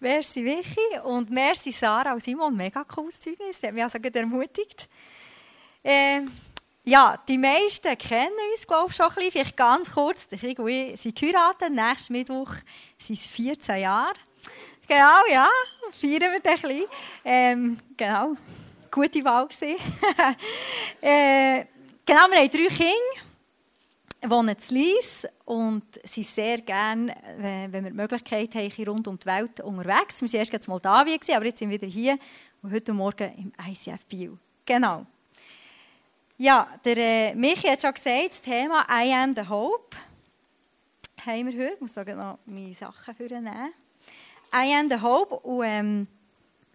Merci Vicky und merci Sarah und Simon. Mega cooles Zeugnis. Das hat mich also ermutigt. Äh, ja, die meisten kennen uns, glaube ich, schon ein bisschen. Vielleicht ganz kurz. Der Krieg und ich sind geheiratet. Nächsten Mittwoch sind es 14 Jahre. Genau, ja. Feiern wir ein bisschen. Ähm, genau. Gute Wahl gewesen. äh, genau, wir haben drei Kinder wohnen in Lies und sind sehr gerne, wenn wir die Möglichkeit haben, hier rund um die Welt unterwegs. Wir waren erst in Moldawien, aber jetzt sind wir wieder hier und heute Morgen im ICF Biel. Genau. Ja, der äh, Michi hat schon gesagt, das Thema I am the Hope haben wir heute. Ich muss da noch meine Sachen vornehmen. I am the Hope und ähm,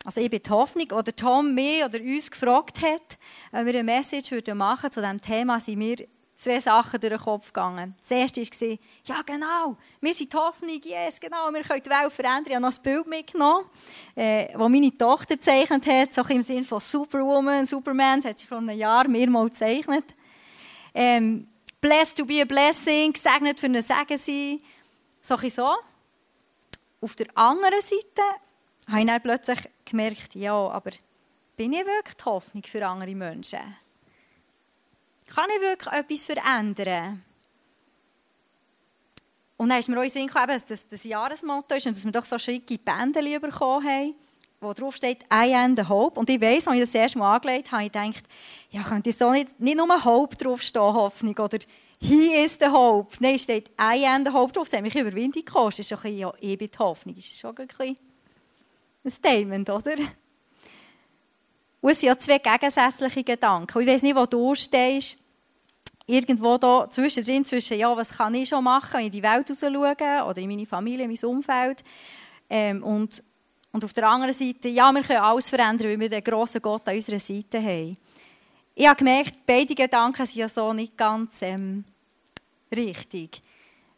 also ich bin die Hoffnung, oder Tom mich oder uns gefragt hat, wenn wir eine Message machen würden zu diesem Thema, sind wir zwei Sachen durch den Kopf gegangen. Das erste war, ja genau, wir sind die Hoffnung, yes, genau, wir können die Welt verändern. Ich habe noch ein Bild mitgenommen, äh, das meine Tochter gezeichnet hat, so im Sinne von Superwoman, Superman, das hat sie vor einem Jahr mehrmals gezeichnet. Ähm, blessed to be a blessing, gesegnet für einen Segen sein, so ein so. Auf der anderen Seite habe ich dann plötzlich gemerkt, ja, aber bin ich wirklich die Hoffnung für andere Menschen? Kann ich wirklich etwas verändern? Und dann ist mir auch in gekommen, dass das, das Jahresmotto ist und dass wir doch so schicke Bändchen bekommen haben, wo drauf steht «I am the Hope». Und ich weiss, als ich das erste Mal angelegt habe, ich gedacht, ja, könnte so nicht, nicht nur «Hope» draufstehen, Hoffnung, oder «He is the Hope». Nein, steht «I am the Hope» drauf. Das hat mich Überwindung gekostet. Das ist schon ein bisschen, ja, ich bin die Hoffnung. Das ist schon ein bisschen ein Statement, oder? Und es sind ja zwei gegensätzliche Gedanken. ich weiß nicht, wo du stehst. Irgendwo da zwischendrin, zwischen, ja, was kann ich schon machen, wenn ich in die Welt raus schaue, oder in meine Familie, in mein Umfeld. Ähm, und, und auf der anderen Seite, ja, wir können alles verändern, weil wir den grossen Gott an unserer Seite haben. Ich habe gemerkt, beide Gedanken sind ja so nicht ganz ähm, richtig.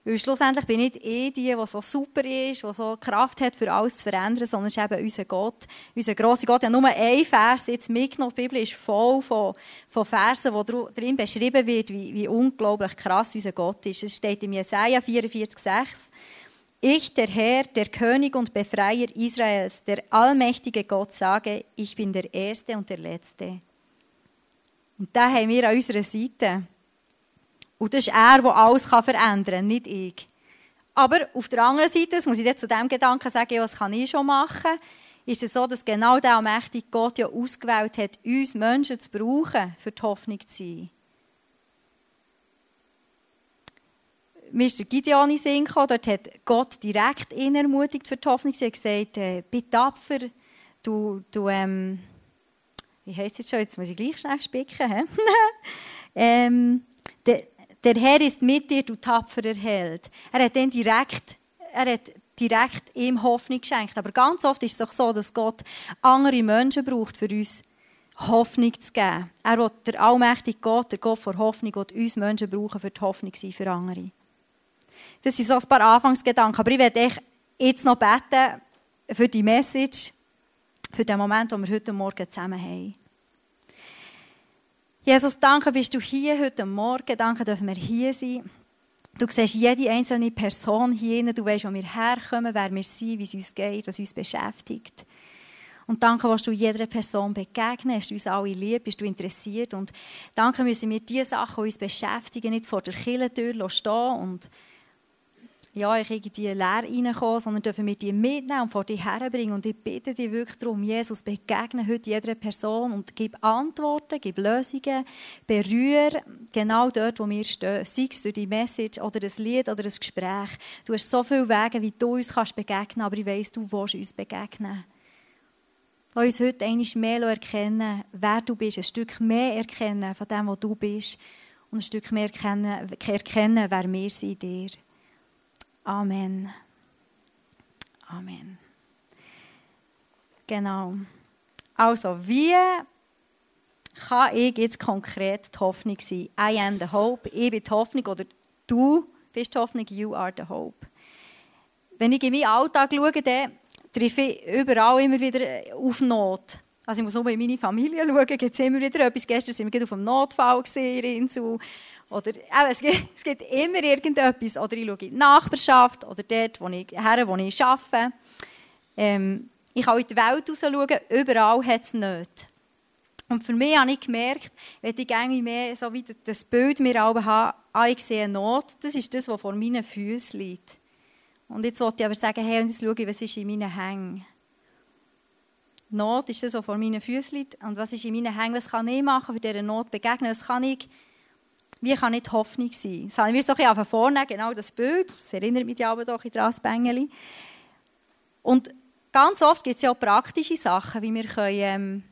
Weil schlussendlich bin nicht ich die, die so super ist, die so Kraft hat, für alles zu verändern, sondern es ist eben unser Gott, unser grosser Gott. Ja, nur ein Vers jetzt mitgenommen. Die Bibel ist voll von, von Versen, wo darin beschrieben wird, wie, wie unglaublich krass unser Gott ist. Es steht im Jesaja 44,6. Ich, der Herr, der König und Befreier Israels, der allmächtige Gott, sage, ich bin der Erste und der Letzte. Und da haben wir an unserer Seite. Und das ist er, der alles verändern kann, nicht ich. Aber auf der anderen Seite, das muss ich jetzt zu dem Gedanken sagen, was kann ich schon machen, ist es so, dass genau der allmächtige Gott ja ausgewählt hat, uns Menschen zu brauchen, für die Hoffnung zu sein. Mir ist Gideon in gekommen, dort hat Gott direkt ihn ermutigt für die Hoffnung. Sie hat gesagt, äh, bin tapfer, du, du ähm, wie heisst es jetzt schon, jetzt muss ich gleich schnell spicken, ähm, der, der Herr ist mit dir, du tapferer Held. Er hat dann direkt, er hat direkt ihm Hoffnung geschenkt. Aber ganz oft ist es doch so, dass Gott andere Menschen braucht, für uns Hoffnung zu geben. Er will, der allmächtige Gott, der Gott vor Hoffnung, will uns Menschen brauchen, für die Hoffnung sein für andere. Das sind so ein paar Anfangsgedanken. Aber ich werde jetzt noch beten für die Message, für den Moment, den wir heute Morgen zusammen haben. Jesus, danke, bist du hier heute Morgen. Danke, dürfen wir hier sein. Du siehst jede einzelne Person hier. Du weißt, wo wir herkommen, wer wir sind, wie es uns geht, was uns beschäftigt. Und danke, was du jeder Person begegnest, uns alle lieb, bist du interessiert. Und danke müssen wir die Sachen, die uns beschäftigen, nicht vor der Kirchentür stehen und ja, ich irgendwie leer reinkommen, sondern dürfen wir die mitnehmen und vor dir herbringen. Und ich bitte dich wirklich darum, Jesus, begegne heute jeder Person und gib Antworten, gib Lösungen, berühre genau dort, wo wir stehen. Sei es durch die Message oder das Lied oder das Gespräch. Du hast so viele Wege, wie du uns kannst begegnen aber ich weiss, du willst uns begegnen. Lass uns heute einmal mehr erkennen, wer du bist, ein Stück mehr erkennen von dem, was du bist und ein Stück mehr erkennen, erkennen wer wir sind in dir. Amen. Amen. Genau. Also, wie kann ich jetzt konkret die Hoffnung sein? I am the hope. Ich bin die Hoffnung oder du bist die Hoffnung. You are the hope. Wenn ich in meinen Alltag schaue, dann treffe ich überall immer wieder auf Not. Also ich muss nur in meine Familie schauen, gibt es immer wieder etwas. Gestern waren wir auf dem Notfall in Insel. Oder, äh, es, gibt, es gibt immer irgendetwas. Oder ich schaue in die Nachbarschaft oder dort, wo ich, her, wo ich arbeite. Ähm, ich kann in die Welt raus schauen, überall hat es nicht. Und für mich habe ich gemerkt, wenn ich irgendwie mehr so wie das Bild mir habe, ah, ich sehe Not, das ist das, was vor meinen Füßen liegt. Und jetzt wollte ich aber sagen, hey, und jetzt schaue ich, was ist in meinen Hängen. Not ist das, was vor meinen Füßen liegt. Und was ist in meinen Hängen? Was kann ich machen, für diese Not begegnen? Was kann ich, wie kann ich die Hoffnung sein? Das haben wir so ein bisschen vornehmen, genau das Bild. Das erinnert mich ja aber doch in das Bengeli. Und ganz oft gibt es ja auch praktische Sachen, wie wir können, ähm,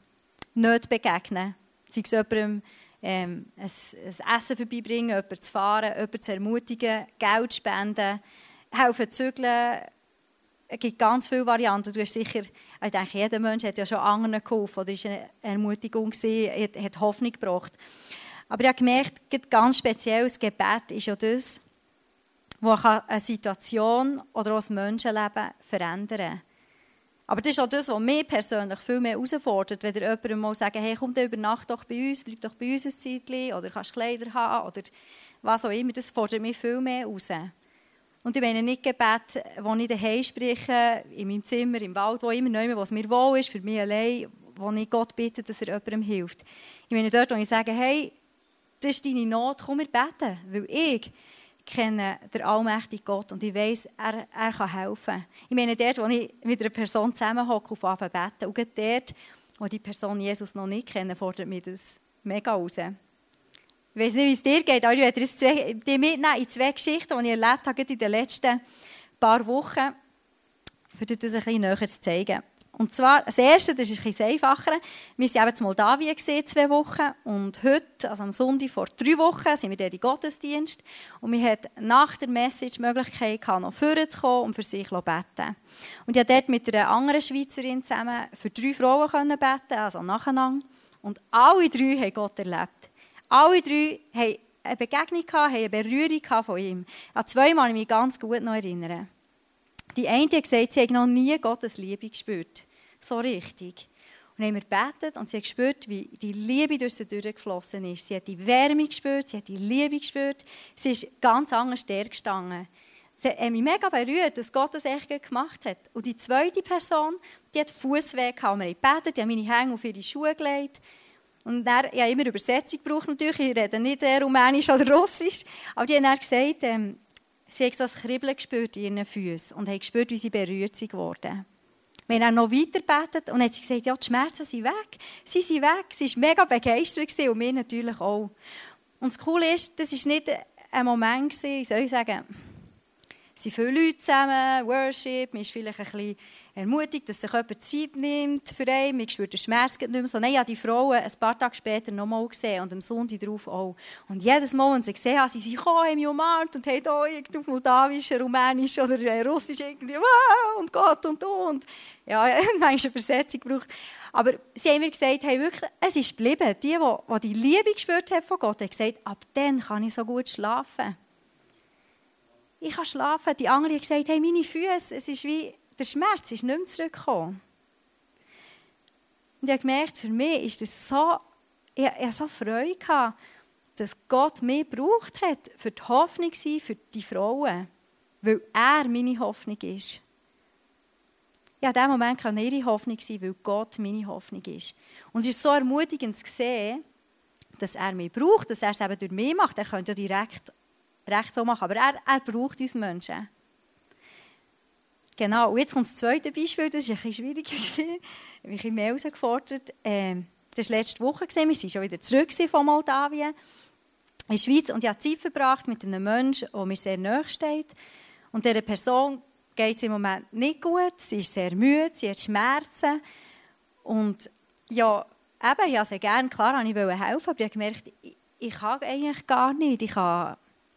nicht begegnen können. Sei es jemandem ähm, ein, ein Essen vorbeibringen, jemanden zu fahren, jemanden zu ermutigen, Geld spenden, helfen zu zügeln. Es gibt ganz viele Varianten. Du hast sicher, ich denke, jeder Mensch hat ja schon anderen geholfen oder ist eine Ermutigung gewesen, hat, hat Hoffnung gebracht. Aber ich habe gemerkt, ganz speziell das Gebet ist ja das, was eine Situation oder auch das Menschenleben verändern kann. Aber das ist auch das, was mich persönlich viel mehr herausfordert, wenn ihr jemandem mal sagt, hey, komm über Nacht doch bei uns, bleib doch bei uns ein Zeitchen, oder kannst Kleider haben, oder was auch immer. Das fordert mich viel mehr heraus. Und ich meine nicht Gebet, wo ich daheim spreche, in meinem Zimmer, im Wald, wo immer, wo es mir wohl ist, für mich allein, wo ich Gott bitte, dass er jemandem hilft. Ich meine dort, wo ich sage, hey, das ist deine Not, komm, wir beten. Weil ich kenne den allmächtigen Gott und ich weiß, er, er kann helfen. Ich meine, dort, wo ich mit einer Person zusammenhocke auf Anfang beten, und dort, wo die Person Jesus noch nicht kennt, fordert mich das mega raus. Ich weiß nicht, wie es dir geht, aber ich werde jetzt zwei, mitnehmen in zwei Geschichten, die ich erlebt habe in den letzten paar Wochen, für das ein bisschen näher zu zeigen. Und zwar, das Erste, das ist ein bisschen einfacher. Wir waren eben in Moldawien zwei Wochen. Und heute, also am Sonntag vor drei Wochen, sind wir dort in Gottesdienst. Und wir hatten nach der Message die Möglichkeit, noch vorzukommen und für sich zu beten. Und ich konnte dort mit einer anderen Schweizerin zusammen für drei Frauen beten, also nacheinander. Und alle drei haben Gott erlebt. Alle drei haben eine Begegnung gehabt, haben eine Berührung von ihm. An zweimal ich mich ganz gut noch erinnern. Die eine hat gesagt, sie hat noch nie Gottes Liebe gespürt. So richtig. Und dann haben wir gebetet und sie hat gespürt, wie die Liebe durch sie durchgeflossen ist. Sie hat die Wärme gespürt, sie hat die Liebe gespürt. Sie ist ganz anders der gestanden. Sie hat mich mega berührt, dass Gott das echt gemacht hat. Und die zweite Person, die hat Fußweg gehabt. Wir haben gebetet, die haben meine Hänge auf ihre Schuhe gelegt. Und dann, ich habe immer Übersetzung gebraucht natürlich. Ich rede nicht Rumänisch oder Russisch. Aber die haben dann gesagt, ähm, Sie hat so ein Kribbeln gespürt in ihren Füßen und hat gespürt, wie sie berührt sind worden. Wir haben noch weiter gebetet und hat sie gesagt, ja, die Schmerzen sind weg. Sie sind weg. Sie war mega begeistert und wir natürlich auch. Und das Coole ist, das war nicht ein Moment, wie soll ich sagen, es sind viele Leute zusammen, Worship, man ist vielleicht ein bisschen ermutigt, dass sich jemand Zeit nimmt für einen. Man spürt den Schmerz nicht mehr so. Nein, ich habe die Frauen ein paar Tage später noch mal gesehen und am Sonntag darauf auch. Und jedes Mal, wenn sie gesehen haben, sie sind gekommen, haben mich umarmt und haben hier auf Moldawisch, Rumänisch oder Russisch irgendwie wow, und Gott und du. Und ja, manchmal Übersetzung gebraucht. Aber sie haben mir gesagt, hey, wirklich, es ist geblieben. Die, die, die Liebe gespürt haben von Gott, haben gesagt, ab dann kann ich so gut schlafen. Ich kann schlafen. Die andere haben gesagt, hey, meine Füße, es ist wie der Schmerz ist nicht mehr zurückgekommen. Und ich habe gemerkt, für mich ist das so, ich, ich so Freude, gehabt, dass Gott mich gebraucht hat, für die Hoffnung sein, für die Frauen. Weil er meine Hoffnung ist. Ja, in diesem Moment kann ihre Hoffnung sein, weil Gott meine Hoffnung ist. Und es ist so ermutigend zu sehen, dass er mich braucht, dass er es eben durch mich macht. Er könnte ja direkt recht so machen, aber er, er braucht uns Menschen. Genau, und jetzt kommt das zweite Beispiel, das war ein bisschen schwieriger, ich habe mich mehr herausgefordert. Ähm, das war letzte Woche, wir sind schon wieder zurück von Moldawien in der Schweiz und ich habe Zeit verbracht mit einem Menschen, der mir sehr nahe steht. Und dieser Person geht es im Moment nicht gut, sie ist sehr müde, sie hat Schmerzen. Und ja, eben, ich habe sehr gerne, klar, ich wollte helfen, aber ich habe gemerkt, ich, ich kann eigentlich gar nicht. Ich kann,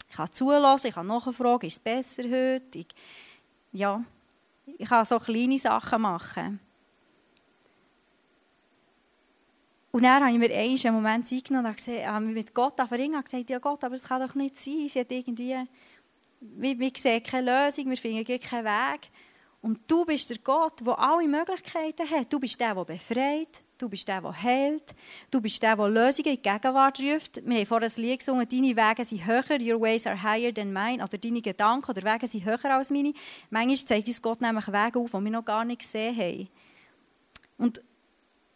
ich kann zulassen, ich kann nachfragen, ist es besser heute? Ich, ja, ich kann so kleine Sachen machen. Und dann habe ich mir einen Moment Zeit genommen und habe mit Gott verringen und gesagt, ja Gott, aber es kann doch nicht sein. Sie hat irgendwie, wir, wir sehen keine Lösung, wir finden keinen Weg. Und du bist der Gott, der alle Möglichkeiten hat. Du bist der, der befreit. Du bist der, der heilt. Du bist der, der Lösungen in die Gegenwart ruft. Wir haben vorhin ein Lied gesungen, deine Wege sind höher, your ways are higher than mine. Oder deine Gedanken oder Wege sind höher als meine. Manchmal zeigt uns Gott nämlich Wege auf, die wir noch gar nicht gesehen haben. Und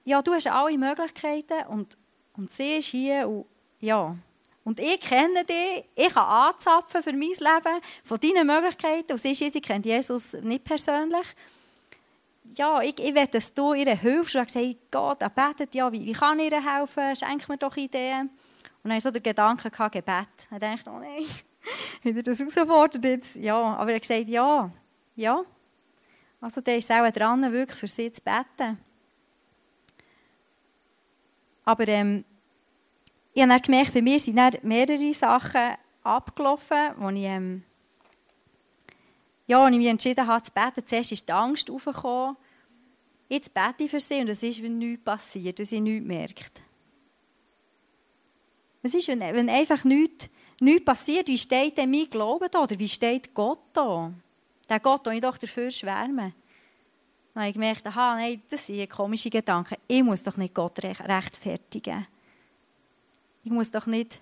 ja, du hast alle Möglichkeiten und, und sie ist hier und ja. Und ich kenne dich, ich kann anzapfen für mein Leben von deinen Möglichkeiten. Und sie, ist, sie kennt Jesus nicht persönlich. Ja, ich, ich will, dass du ihr hilfst. Und gesagt, Gott, er betet, ja, wie, wie kann ich ihr helfen? Schenk mir doch Ideen. Und dann hatte ich so den Gedanken, gehabt, Gebet. Ich dachte, oh nein, hat das herausgefordert jetzt? Ja, aber er hat gesagt, ja, ja. Also der ist auch dran, wirklich für sie zu beten. Aber ähm, ich habe gemerkt, bei mir sind mehrere Sachen abgelaufen, wo ich, ähm, ja, ich mich entschieden habe zu beten. Zuerst ist die Angst aufgekommen. Jetzt bete ich für sie und es ist, wenn nichts passiert, dass sie nichts merkt. Es ist, wenn, wenn einfach nichts, nichts passiert, wie steht denn mein Glaube da? Oder wie steht Gott da? Der Gott, den ich doch dafür schwärme. Dann habe ich gemerkt, aha, nein, das sind komische Gedanken. Ich muss doch nicht Gott rechtfertigen. Ich muss doch nicht,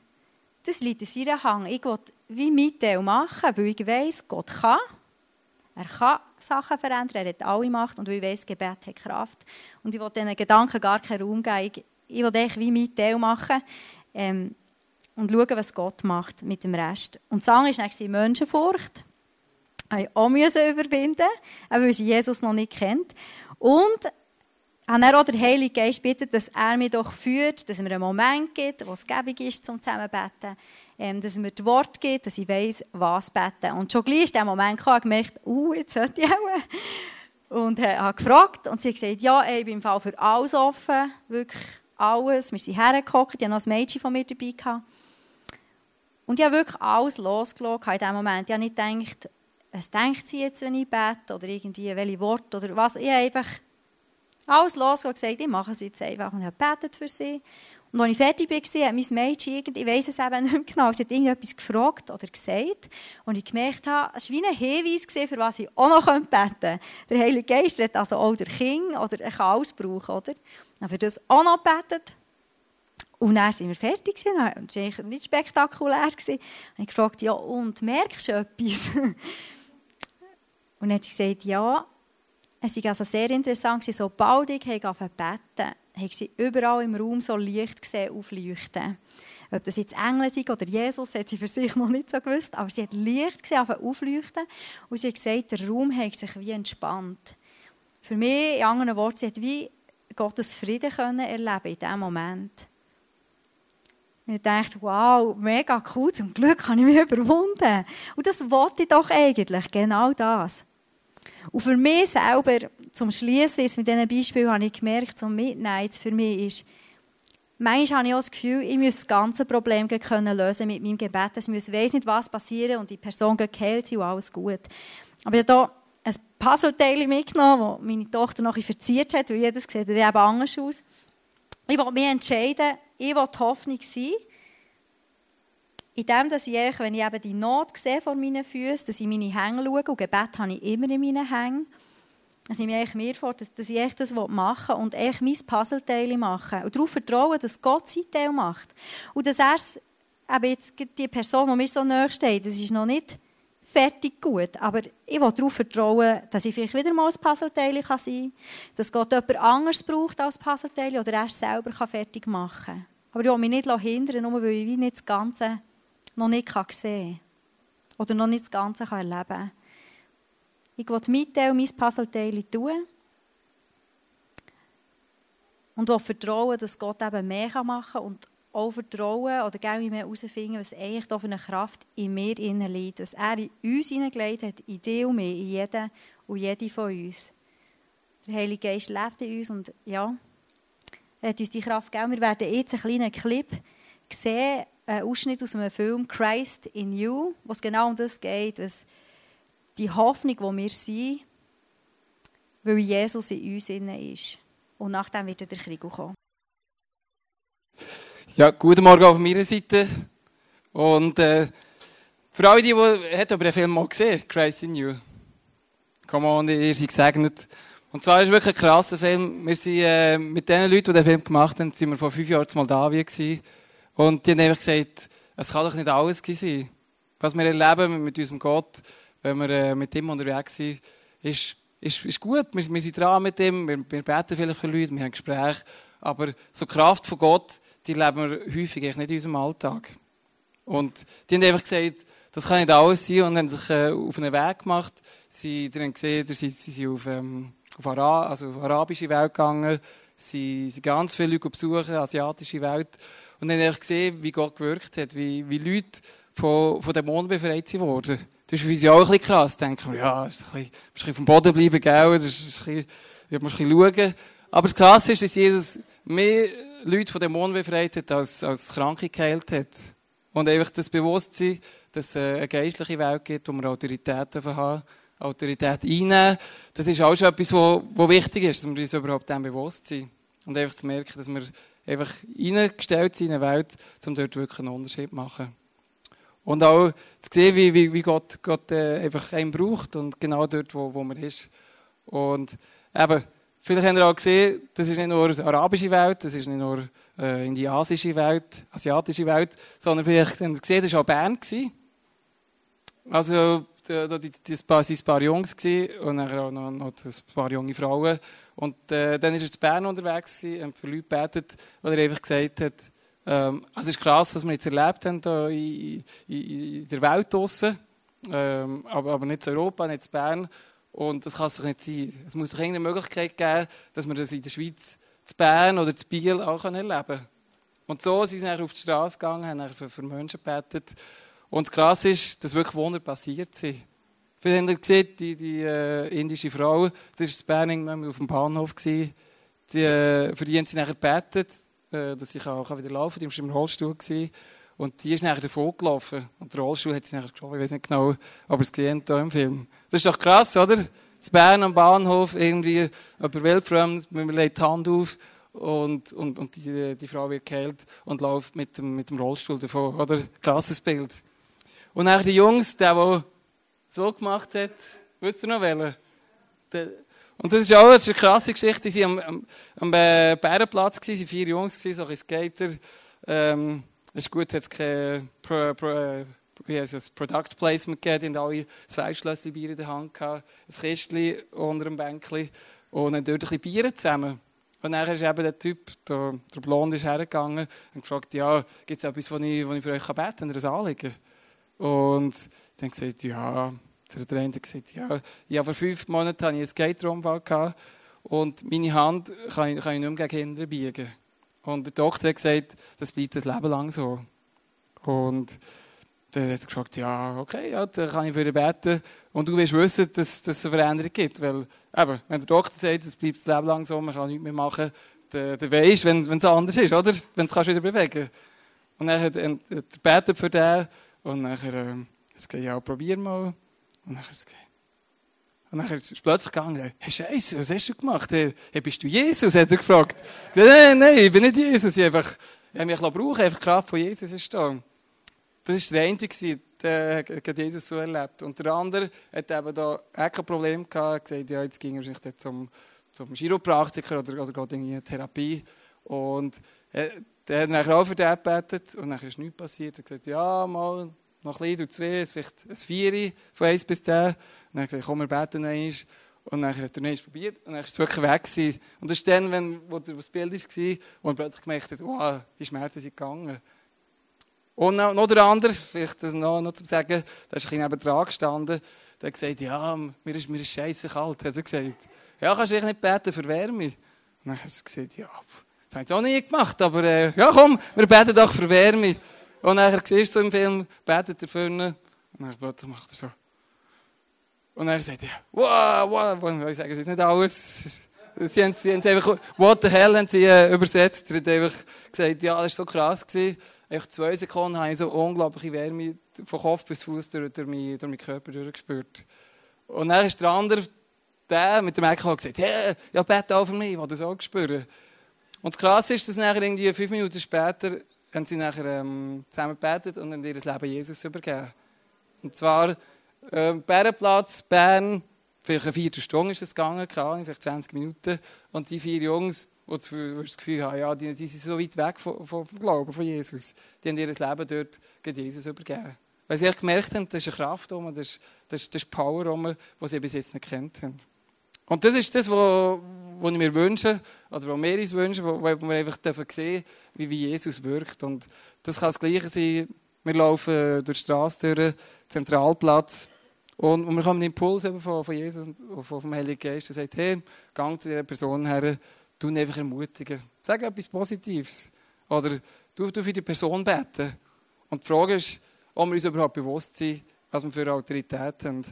das liegt in seiner Hang. Ich will wie Mitteil machen, weil ich weiss, Gott kann. Er kann Sachen verändern, er hat alle Macht und weil ich weiss, Gebet hat Kraft. Und ich will diesen Gedanken gar keinen Raum geben. Ich, ich will echt wie Mitteil machen ähm, und schauen, was Gott macht mit dem Rest. Und das andere war Menschenfurcht. Ich auch überwinden, weil sie Jesus noch nicht kennt. Und habe er auch der Heilige Geist bittet, dass er mich doch führt, dass er mir einen Moment gibt, wo es gäbig ist, zum zusammenbeten, ähm, dass er mir das Wort gibt, dass ich weiss, was beten. Und schon gleich ist der Moment gekommen, ich gemerkt, uh, jetzt sollte ich auch. Und äh, habe gefragt und sie hat gesagt, ja, ich bin im Fall für alles offen, wirklich alles. Wir sind hergekommen, ich hatte noch ein Mädchen von mir dabei. Gehabt. Und ich habe wirklich alles losgelassen in diesem Moment. Ich habe nicht gedacht, was denkt sie jetzt, wenn ich bete, oder irgendwie, welche Worte, oder was. Ich habe einfach alles los und gesagt, ich mache es jetzt einfach. Und ich habe gebetet für sie. Und als ich fertig war, hat mein Mädchen, ich weiß es eben nicht mehr genau, sie hat irgendetwas gefragt oder gesagt. Und ich gemerkt habe, es war wie ein Hinweis, für was ich auch noch beten könnte. Der Heilige Geist hat also auch der Kind oder er kann alles brauchen, oder? Und für das auch noch gebetet. Und dann sind wir fertig. Das war nicht spektakulär. Und ich gefragt, ja, und merkst du etwas? und dann hat sie gesagt, ja, es war also sehr interessant, sobald ich beten habe, sie überall im Raum so Licht gesehen, aufleuchten. Ob das jetzt Engel sind oder Jesus, hat sie für sich noch nicht so gewusst, aber sie hat Licht gesehen, aufleuchten und sie hat gesagt, der Raum hat sich wie entspannt. Für mich, in anderen Worten, sie hat wie Gottes Frieden können erleben in diesem Moment. Ich dachte, wow, mega cool, zum Glück habe ich mich überwunden. Und das wollte ich doch eigentlich, genau das. Und für mich selber, zum Schließen mit diesen Beispielen, habe ich gemerkt, zum Mitnehmen für mich ist, manchmal habe ich auch das Gefühl, ich muss das ganze Problem können lösen mit meinem Gebet. Es muss, weiss nicht, was passieren und die Person geht geheilt sein und alles gut. Aber ich habe hier ein Puzzleteil mitgenommen, das meine Tochter noch verziert hat, weil jedes sieht eben anders aus. Ich will mich entscheiden, ich will die Hoffnung sein, in dem, dass ich, wenn ich eben die Not sehe vor meinen Füßen, dass ich meine Hänge schaue, und Gebet habe ich immer in meinen Hängen, dass ich mir, mir vor, dass, dass ich echt das machen will und echt mein Puzzleteil machen und darauf vertrauen, dass Gott sein Teil macht. Und dass er jetzt die Person, die mir so nahe steht, das ist noch nicht fertig gut, aber ich will darauf vertrauen, dass ich vielleicht wieder mal ein Puzzleteil sein kann, dass Gott jemand anderes braucht als Puzzleteil oder er selber fertig machen kann. Aber ich will mich nicht hindern, nur weil ich nicht das Ganze noch nicht sehen kann. Oder noch nicht das Ganze erleben kann. Ich will mit dir mein Puzzleteil tun. Und will vertrauen, dass Gott eben mehr machen kann und auch vertrauen oder gerne mehr herausfinden, was eigentlich da für eine Kraft in mir innen liegt. Was er in uns hineingelegt hat, in dir und mir, in jeden und jede von uns. Der Heilige Geist lebt in uns und ja, er hat uns die Kraft gegeben. Wir werden jetzt einen kleinen Clip sehen, einen Ausschnitt aus einem Film Christ in You, wo es genau um das geht, was die Hoffnung, die wir sind, weil Jesus in uns ist. Und nachdem wird der Krieg kommen. Ja, guten Morgen auf meiner Seite. Und äh, für alle, die, die aber den Film mal gesehen, Christ in You. Come on, ihr seid gesegnet. Und zwar ist es wirklich ein krasser Film. Wir sind äh, mit den Leuten, die den Film gemacht haben, sind wir vor fünf Jahren in Moldawien gewesen. Und die haben einfach gesagt, es kann doch nicht alles sein. Was wir erleben mit unserem Gott, wenn wir äh, mit ihm unterwegs sind, ist, ist, ist gut. Wir, wir sind dran mit ihm, wir, wir beten vielleicht für Leute, wir haben Gespräche. Aber so Kraft von Gott, die leben wir häufig nicht in unserem Alltag. Und die haben einfach gesagt, das kann nicht alles sein und haben sich äh, auf einen Weg gemacht. Sie haben gesehen, sie, sie sind auf, ähm, auf, Ara also auf arabische Welt gegangen. Sie sind ganz viele Leute besuchen, asiatische Welt. Und haben einfach gesehen, wie Gott gewirkt hat, wie, wie Leute von, von Dämonen befreit wurden. Das ist für uns ja auch ein bisschen krass. Denken wir, ja, ist ein bisschen, ein bisschen vom Boden bleiben, gell? Das ist ein bisschen, ja, muss ein bisschen schauen. Aber das Krasse ist, dass Jesus mehr Leute von Dämonen befreit hat, als, als Kranke geheilt hat. Und einfach das Bewusstsein, dass es eine geistliche Welt gibt, wo wir Autorität haben, Autorität einnehmen, das ist auch schon etwas, was, wichtig ist, dass wir uns überhaupt dem bewusst sind. Und einfach zu merken, dass wir einfach eingestellt sind in eine Welt, um dort wirklich einen Unterschied zu machen. Und auch zu sehen, wie, wie, wie Gott, Gott äh, einfach einen braucht und genau dort, wo, wo man ist. Und eben, Vielleicht habt ihr auch gesehen, das ist nicht nur die arabische Welt, das ist nicht nur äh, in die asische Welt, asiatische Welt, sondern vielleicht habt ihr gesehen, das war auch Bern. Also, da, da, die, die, waren ein paar Jungs gewesen, und dann auch noch, noch ein paar junge Frauen. Und äh, dann ist er zu Bern unterwegs gewesen, und für Leute gebetet, weil er einfach gesagt hat, ähm, also es ist krass, was wir jetzt erlebt haben hier in, in, in der Welt draussen, ähm, aber, aber nicht in Europa, nicht in Bern. Und das kann es doch nicht sein. Es muss doch irgendeine Möglichkeit geben, dass wir das in der Schweiz, zu Bern oder zu Biel auch erleben können. Und so sind sie auf die Straße gegangen, haben für, für Menschen gebetet. Und das Krasse ist, dass wirklich Wunder passiert sind. Vielleicht ihr gesehen, die, die äh, indische Frau, das war in Bern auf dem Bahnhof, gewesen. die, äh, für die haben sie nachher gebetet, äh, dass sie auch wieder laufen kann. Die war im Rollstuhl. Gewesen. Und die ist nachher davon gelaufen. Und der Rollstuhl hat sie nachher geschoben, ich weiß nicht genau, aber es gesehen hier im Film. Das ist doch krass, oder? Das Bern am Bahnhof, irgendwie über weltfremd, man legt die Hand auf und, und, und die, die Frau wird geheilt und läuft mit dem, mit dem Rollstuhl davon, oder? Krasses Bild. Und nachher die Jungs, der, der so gemacht hat, willst du noch wählen? Und das ist auch das ist eine krasse Geschichte. Die waren am, am, am Bärenplatz, waren vier Jungs, so ein Skater. Ähm, ist gut, hat es kein Pro, Pro, wie heißt es, Product Placement gegeben, die haben alle zwei Schlösser Bier in der Hand gehabt, ein Kistchen unter dem Bänkchen und dann dort ein bisschen Bier zusammen. Und dann ist eben der Typ, der, der Blonde, ist hergegangen und gefragt, ja, gibt es etwas, was ich, ich für euch beten kann, ein Anliegen? Und dann gesagt, ja, der Trainer hat gesagt, ja, ja, vor fünf Monaten hatte ich einen Skaterunfall gehabt und meine Hand kann ich, kann ich nicht mehr gegen Kinder biegen. Und der Doktor hat gesagt, das bleibt das Leben lang so. Und dann hat er gesagt, ja, okay, ja, dann kann ich für ihn beten. Und du wirst wissen, dass, dass es eine Veränderung gibt. Weil, eben, wenn der Doktor sagt, es bleibt das Leben lang so, man kann nichts mehr machen, dann, dann weisst du, wenn, wenn es anders ist, oder? Wenn du es wieder bewegen Und dann hat er betet für den. Und dann hat er ähm, gesagt, ja, probier mal. Und dann hat er gesagt, und dann ist es plötzlich gegangen, hey Scheiße, was hast du gemacht? Hey, bist du Jesus? hat er gefragt. Nein, nein, ich bin nicht Jesus. Ich habe mich brauchen, einfach Kraft von Jesus ist da. Das war der eine, der hat Jesus so erlebt. Und der andere hat eben da auch kein Problem gehabt, gesagt, ja, jetzt ging er wahrscheinlich zum, zum Chiropraktiker oder, oder geht in eine Therapie. Und er, der hat dann auch für den gebetet und dann ist nichts passiert. Er hat gesagt, ja, mal, noch ein bisschen, du zwei, vielleicht ein Vieri von 1 bis 10. Und dann hat er gesagt, komm, wir beten einmal. Und dann hat er es probiert und dann ist es wirklich weg gewesen. Und das ist dann, wenn, wo das Bild war, wo man plötzlich gemerkt hat, wow, die Schmerzen sind gegangen. Und noch, noch der andere, vielleicht das noch, noch zu sagen, da ist ein bisschen neben gestanden, der hat gesagt, ja, mir ist, mir ist scheiße kalt, hat er gesagt. Ja, kannst du nicht beten für Wärme? Und dann hat er gesagt, ja, das habe ich auch nie gemacht, aber äh, ja komm, wir beten doch für Wärme. Und dann siehst du im Film, betet er für ihn, und plötzlich macht er so. Und dann sagt er, wow, wow, ich sage es jetzt nicht alles. Sie haben, sie haben einfach, what the hell, haben sie äh, übersetzt. Er hat einfach gesagt, ja, das war so krass. Gewesen. Einfach zwei Sekunden habe ich so unglaubliche Wärme von Kopf bis Fuß durch, durch, meinen, durch meinen Körper durchgespürt. Und dann ist der andere, der mit dem Echo gesagt, hey, ja, bete auch für mich, ich das auch spüren. Und das Krasse ist, dass nachher irgendwie fünf Minuten später haben sie nachher ähm, zusammen gebetet und haben ihr Leben Jesus übergeben. Und zwar äh, Bärenplatz, Bern, vielleicht eine Viertelstunde ist es gegangen, keine vielleicht 20 Minuten. Und die vier Jungs, du das Gefühl hast, ja, die, die sind so weit weg vom, vom Glauben von Jesus, die haben ihr Leben dort Jesus übergeben. Weil sie gemerkt haben, da ist eine Kraft das ist, das ist, das ist Power die sie bis jetzt nicht kennt haben. Und das ist das, was ich mir wünsche, oder was wir uns wünschen, wo, wo wir einfach sehen dürfen, wie, Jesus wirkt. Und das kann das Gleiche sein, wir laufen durch die Straße, durch Zentralplatz, und, wir haben einen Impuls von, von Jesus und vom Heiligen Geist, der sagt, hey, gang zu dieser Person her, du einfach ermutigen. Sag etwas Positives. Oder du, du für die Person beten. Und die Frage ist, ob wir uns überhaupt bewusst sind, was wir für Autorität haben.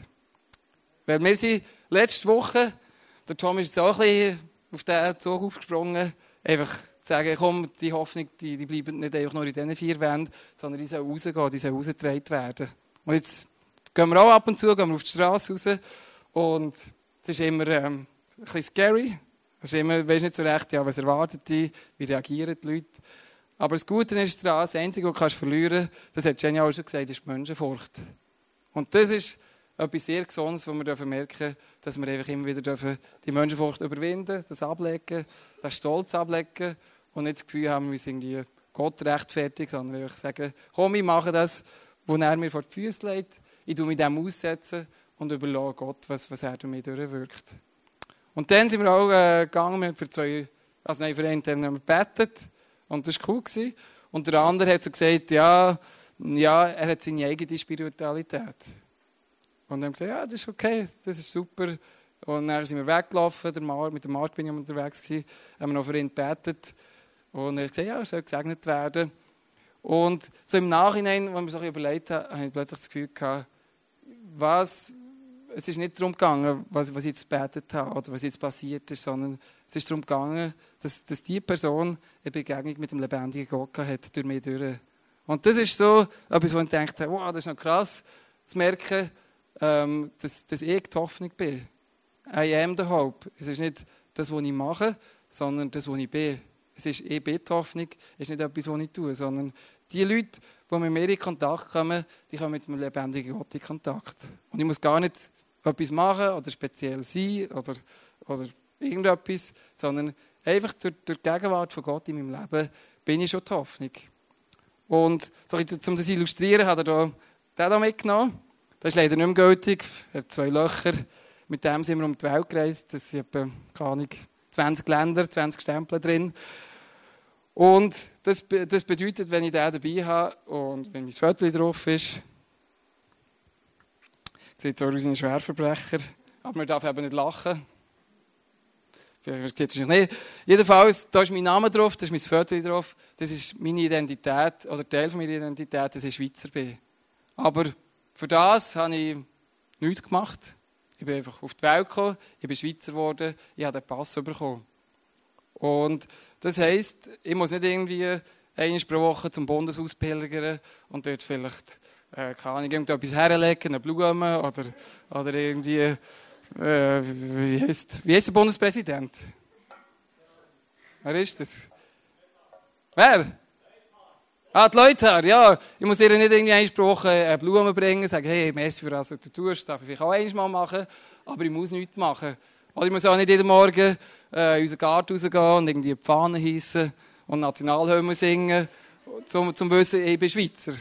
Weil wir sind letzte Woche, der Tom ist auch ein bisschen auf diesen Zug aufgesprungen, einfach zu sagen, komm, die Hoffnung, die, die bleibt nicht einfach nur in diesen vier Wänden, sondern die soll rausgehen, die soll rausgetragen werden. Und jetzt gehen wir auch ab und zu gehen wir auf die Straße raus und es ist immer ähm, ein bisschen scary. Es ist immer, weißt nicht so recht, ja, was erwartet die, wie reagieren die Leute. Aber das Gute ist daran, das Einzige, was du verlieren kannst, das hat Jenny auch schon gesagt, ist die Menschenfurcht. Und das ist etwas sehr Gesundes, wo wir merken dass wir einfach immer wieder die Menschenfurcht überwinden das ablegen, das Stolz ablegen und nicht das Gefühl haben, wir sind irgendwie Gott rechtfertigt, sondern einfach sagen, komm, ich mache das, was er mir vor die Füße legt. Ich tue mich dem aussetzen und überlasse Gott, was, was er durch mich durchwirkt. Und dann sind wir auch äh, gegangen, wir haben für zwei, also nein, für einen haben wir gebetet. Und das war cool. Gewesen. Und der andere hat so gesagt, ja, ja, er hat seine eigene Spiritualität. Und dann haben wir gesagt, ja, das ist okay, das ist super. Und dann sind wir weggelaufen, mit dem Markt bin ich unterwegs gewesen, haben wir noch für ihn gebetet. Und hat gesagt, ja, er soll gesegnet werden. Und so im Nachhinein, wenn man sich überlegt hat, habe ich plötzlich das Gefühl gehabt, was, es ist nicht darum gegangen, was, was ich jetzt gebetet habe oder was jetzt passiert ist, sondern es ist darum gegangen, dass, dass die Person eine Begegnung mit dem lebendigen Gott hat, durch mich durch. Und das ist so etwas, wo ich denke, wow, das ist noch krass, zu merken, ähm, dass, dass ich die Hoffnung bin. I am the hope. Es ist nicht das, was ich mache, sondern das, was ich bin. Es ist eh die Hoffnung, es ist nicht etwas, was ich tue, sondern die Leute, die mit mir in Kontakt kommen, die kommen mit einem lebendigen Gott in Kontakt. Und ich muss gar nicht etwas machen oder speziell sein oder, oder irgendetwas, sondern einfach durch, durch die Gegenwart von Gott in meinem Leben bin ich schon die Hoffnung. Und um das zu illustrieren, hat er da, den hier mitgenommen. Das ist leider nicht mehr gültig. Er hat zwei Löcher. Mit dem sind wir um die Welt gereist. Das sind etwa, keine Ahnung, 20 Länder, 20 Stempel drin. Und das, das bedeutet, wenn ich den dabei habe und wenn mein Foto drauf ist, sieht so aus wie ein Schwerverbrecher, aber man darf eben nicht lachen. Vielleicht sieht es nicht. Jedenfalls, da ist mein Name drauf, da ist mein Foto drauf, das ist meine Identität, oder Teil meiner Identität, dass ich Schweizer bin. Aber für das habe ich nichts gemacht. Ich bin einfach auf die Welt gekommen, ich bin Schweizer geworden, ich habe den Pass bekommen. Und das heisst, ich muss nicht irgendwie einmal pro Woche zum Bundeshaus pilgern und dort vielleicht, äh, keine Ahnung, irgendetwas herlegen, eine Blume oder, oder irgendwie, äh, wie, heißt, wie heißt der Bundespräsident? Wer ist das? Wer? Ah, die Leute, ja. Ich muss ihr nicht irgendwie einmal pro Woche eine Blume bringen, sagen, hey, merci für das, was du tust, darf ich vielleicht auch einmal machen, aber ich muss nichts machen. Oder ich muss auch nicht jeden Morgen äh, in unseren Garten rausgehen und irgendwie die Pfanne heissen und Nationalhymne singen, zum, zum Wissen, ich bin Schweizer.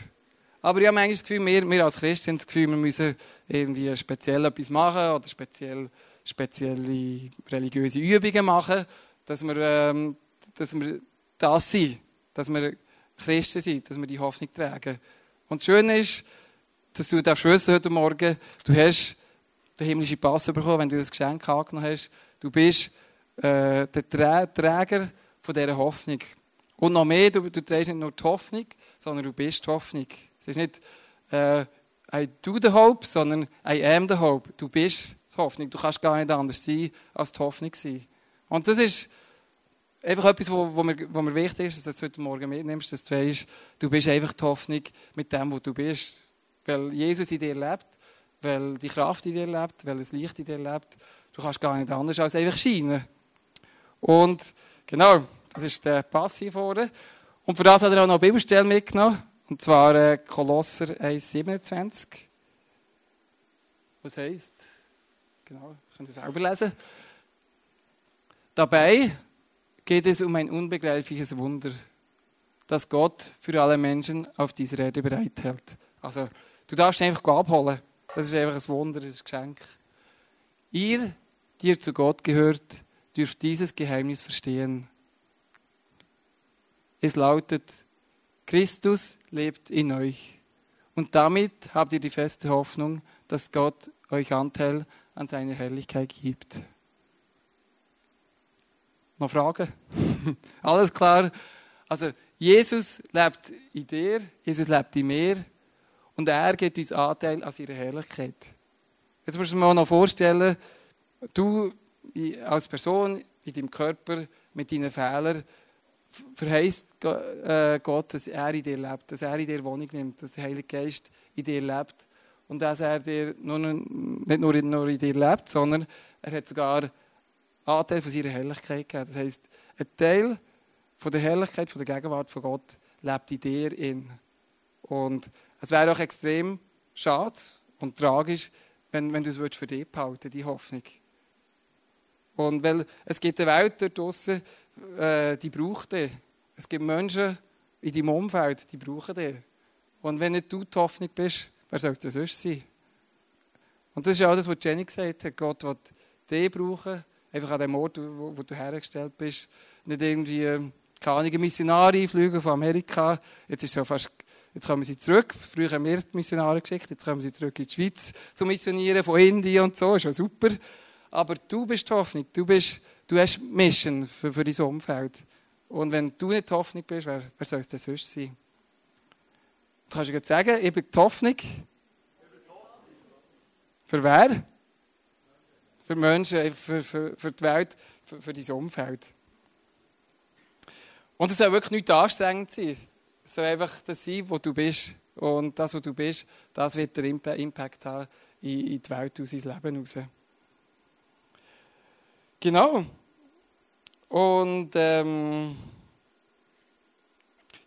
Aber ich habe manchmal das Gefühl, wir, wir als Christen haben das Gefühl, wir müssen irgendwie speziell etwas machen oder speziell, spezielle religiöse Übungen machen, dass wir, ähm, dass wir das sind, dass wir Christen sind, dass wir die Hoffnung tragen. Und das Schöne ist, dass du darfst wissen heute Morgen, du hast den himmlischen Pass bekommen, wenn du das Geschenk angenommen hast. Du bist äh, der Träger von dieser Hoffnung. Und noch mehr, du, du trägst nicht nur die Hoffnung, sondern du bist die Hoffnung. Es ist nicht äh, I do the hope, sondern I am the hope. Du bist die Hoffnung. Du kannst gar nicht anders sein, als die Hoffnung sein. Und das ist einfach etwas, wo, mir, wichtig ist, dass du heute Morgen mitnimmst, dass du weißt, du bist einfach die Hoffnung mit dem, wo du bist. Weil Jesus in dir lebt weil die Kraft in dir lebt, weil das Licht in dir lebt. Du kannst gar nicht anders als einfach scheinen. Und genau, das ist der Pass hier vorne. Und für das hat er auch noch eine Bibelstelle mitgenommen. Und zwar äh, Kolosser 1,27. Was heisst? Genau, könnt ihr selber lesen. Dabei geht es um ein unbegreifliches Wunder, das Gott für alle Menschen auf dieser Erde bereithält. Also, du darfst ihn einfach abholen. Das ist einfach ein Wunder, ein Geschenk. Ihr, die ihr zu Gott gehört, dürft dieses Geheimnis verstehen. Es lautet, Christus lebt in euch. Und damit habt ihr die feste Hoffnung, dass Gott euch Anteil an seiner Herrlichkeit gibt. Noch Fragen? Alles klar? Also, Jesus lebt in dir, Jesus lebt in mir und er gibt uns Anteil an seiner Herrlichkeit. Jetzt musst du dir mal noch vorstellen, du als Person in deinem Körper mit deinen Fehlern verheißt äh, Gott, dass er in dir lebt, dass er in dir Wohnung nimmt, dass der Heilige Geist in dir lebt und dass er dir nur, nicht nur in, nur in dir lebt, sondern er hat sogar Anteil von seiner Herrlichkeit gegeben. Das heisst, ein Teil von der Herrlichkeit, von der Gegenwart von Gott lebt in dir in. Und es wäre auch extrem schade und tragisch, wenn, wenn du es für dich behalten die Hoffnung. Und weil es gibt eine Welt dort draussen, äh, die braucht dich. Es gibt Menschen in deinem Umfeld, die brauchen dich. Und wenn nicht du die Hoffnung bist, wer soll denn sonst sein? Und das ist ja auch das, was Jenny gesagt hat. Gott will dich brauchen, einfach an dem Ort, wo, wo du hergestellt bist. Nicht irgendwie, ähm, keine Ahnung, Missionare einfliegen von Amerika. Jetzt ist ja fast Jetzt kommen sie zurück. Früher haben wir die Missionare geschickt, jetzt kommen sie zurück in die Schweiz zu missionieren, von Indien und so. Ist ja super. Aber du bist die Hoffnung. Du, bist, du hast Mission für, für dein Umfeld. Und wenn du nicht die Hoffnung bist, wer, wer soll es denn sonst sein? Du kannst du sagen, ich bin die Hoffnung. Für wer? Für Menschen, für, für, für die Welt, für, für dein Umfeld. Und es soll wirklich nicht anstrengend sein. Es soll einfach das sein, wo du bist. Und das, was du bist, das wird der Impact haben in die Welt, aus sein Leben raus. Genau. Und ähm,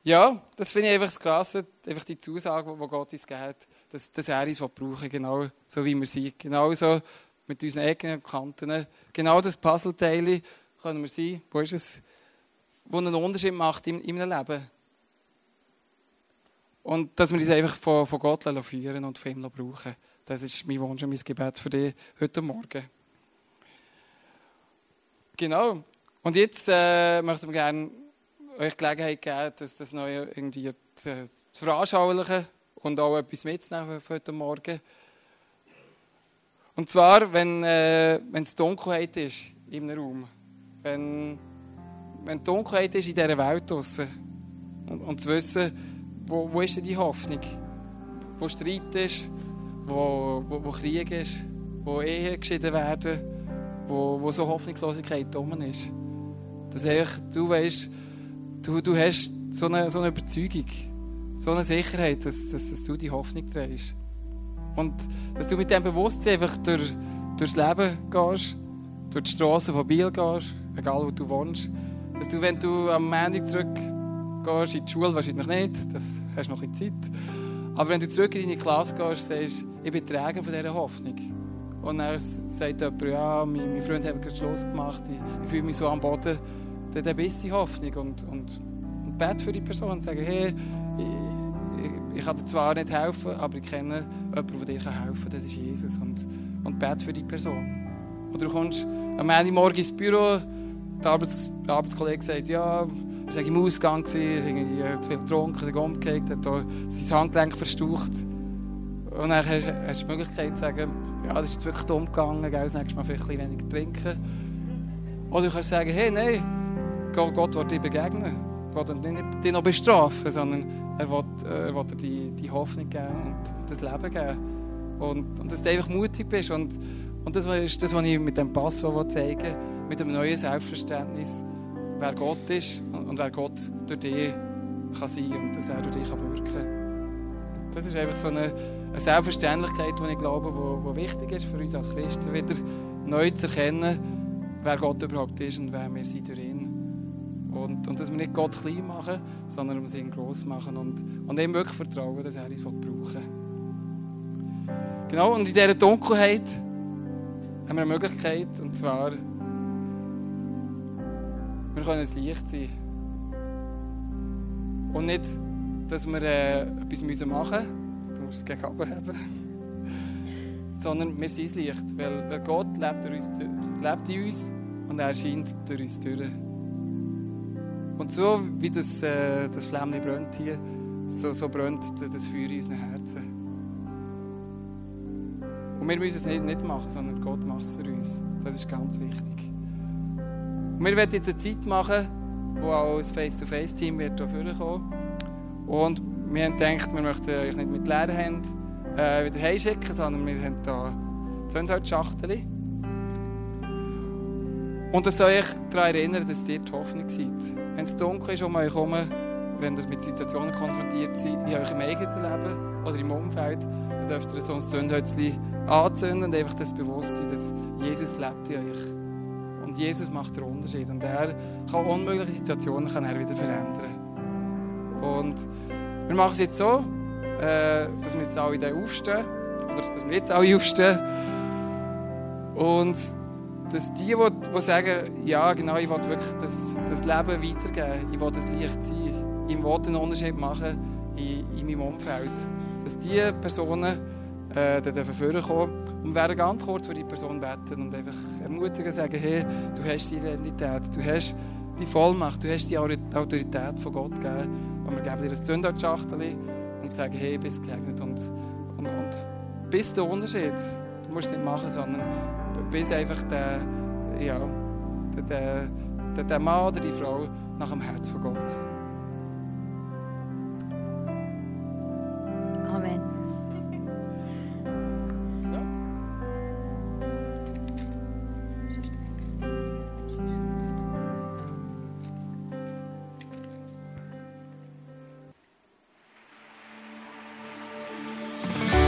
ja, das finde ich einfach das Krasse, einfach die Zusage, die Gott uns gibt, dass, dass er uns brauchen genau so wie wir sind. Genau so mit unseren Ecken und Kanten. Genau das Puzzleteil können wir sein. Wo ist es? Wo einen Unterschied macht in, in einem Leben. Und dass wir uns einfach von, von Gott führen und von ihm brauchen. Das ist mein Wunsch und mein Gebet für dich heute Morgen. Genau. Und jetzt äh, möchten wir gerne euch Gelegenheit geben, das, das Neue irgendwie zu, zu veranschaulichen und auch etwas mitzunehmen für heute Morgen. Und zwar, wenn, äh, es Dunkelheit ist in einem Raum. Wenn, wenn Dunkelheit ist in dieser Welt draussen. Und, und zu wissen, wo, wo ist denn die Hoffnung? Wo Streit ist, wo, wo, wo Krieg ist, wo Ehen geschieden werden, wo, wo so Hoffnungslosigkeit drum ist. Dass du weißt, du, du hast so eine, so eine Überzeugung, so eine Sicherheit, dass, dass, dass du die Hoffnung trägst. Und dass du mit diesem Bewusstsein einfach durch, durchs Leben gehst, durch die Straßen von Biel gehst, egal wo du wohnst, dass du, wenn du am Montag zurück gehst in die Schule, wahrscheinlich nicht, das hast noch ein Zeit. Aber wenn du zurück in deine Klasse gehst, sagst ich bin Träger von dieser Hoffnung. Und dann sagt jemand, ja, mein, mein Freund hat gerade Schluss gemacht, ich, ich fühle mich so am Boden. Dann, dann bist du die Hoffnung und, und, und bete für die Person und sage, hey, ich, ich, kann dir zwar nicht helfen, aber ich kenne jemanden, der dir helfen kann, das ist Jesus. Und, und bete für die Person. Oder du kommst am Ende morgen ins Büro, der, Arbeits der Arbeitskollege sagt, ja, er war im Ausgang, irgendwie zu viel getrunken, ist umgekehrt, hat sein Handgelenk verstaucht. Und dann hast, du die Möglichkeit zu sagen, ja, das ist jetzt wirklich dumm gegangen, gell, das nächste Mal vielleicht ein bisschen weniger trinken. Oder du kannst sagen, hey, nein, Gott will dir begegnen. Gott will nicht dich noch bestrafen, sondern er will, er will dir die, die Hoffnung geben und das Leben geben. Und, und dass du einfach mutig bist. Und, und das ist das, was ich mit dem Pass zeigen will, mit einem neuen Selbstverständnis, wer Gott ist und wer Gott durch dich kann sein und dass er durch dich wirken kann. Das ist einfach so eine, eine Selbstverständlichkeit, die ich glaube, wo, wo wichtig ist für uns als Christen, wieder neu zu erkennen, wer Gott überhaupt ist und wer wir sind durch ihn. Und, und dass wir nicht Gott klein machen, sondern uns ihn gross machen und, und ihm wirklich vertrauen, dass er uns brauchen will. Genau, und in dieser Dunkelheit haben wir eine Möglichkeit, und zwar, wir können ein Licht sein. Und nicht, dass wir äh, etwas machen müssen, du musst es gegen haben, sondern wir sind das Licht, weil, weil Gott lebt, durch uns, lebt in uns und er scheint durch uns durch. Und so wie das, äh, das Flämmchen brennt hier, so, so brennt das Feuer in unseren Herzen. Und wir müssen es nicht, nicht machen, sondern Gott macht es für uns. Das ist ganz wichtig. Und wir werden jetzt eine Zeit machen, wo auch das Face-to-Face-Team hier kommen. Und wir haben gedacht, wir möchten euch nicht mit leeren Händen äh, wieder heimschicken, sondern wir haben hier Zündholzschachtel. Und das soll euch daran erinnern, dass ihr die Hoffnung seid. Wenn es dunkel ist um euch herum, wenn ihr mit Situationen konfrontiert seid, in eurem eigenen Leben oder im Umfeld, dann dürft ihr so ein Zündhölzchen anzünden und einfach das Bewusstsein, dass Jesus lebt in euch. Und Jesus macht den Unterschied. Und er kann unmögliche Situationen kann er wieder verändern. Und wir machen es jetzt so, äh, dass wir jetzt alle aufstehen. Oder dass wir jetzt alle aufstehen. Und dass die, die, sagen, ja genau, ich will wirklich das, das Leben weitergeben, ich will das Licht sein, ich will einen Unterschied machen in, in meinem Umfeld, dass diese Personen äh, dann vorkommen und werden ganz kurz für die Person beten und einfach ermutigen, sagen, hey, du hast die Identität, du hast die Vollmacht, du hast die Autorität von Gott gegeben und wir geben dir ein Zündholzschachtel und sagen, hey, bist gesegnet und, und, und bist der Unterschied. Du musst nicht machen, sondern bist einfach der, ja, der, der, der Mann oder die Frau nach dem Herz von Gott.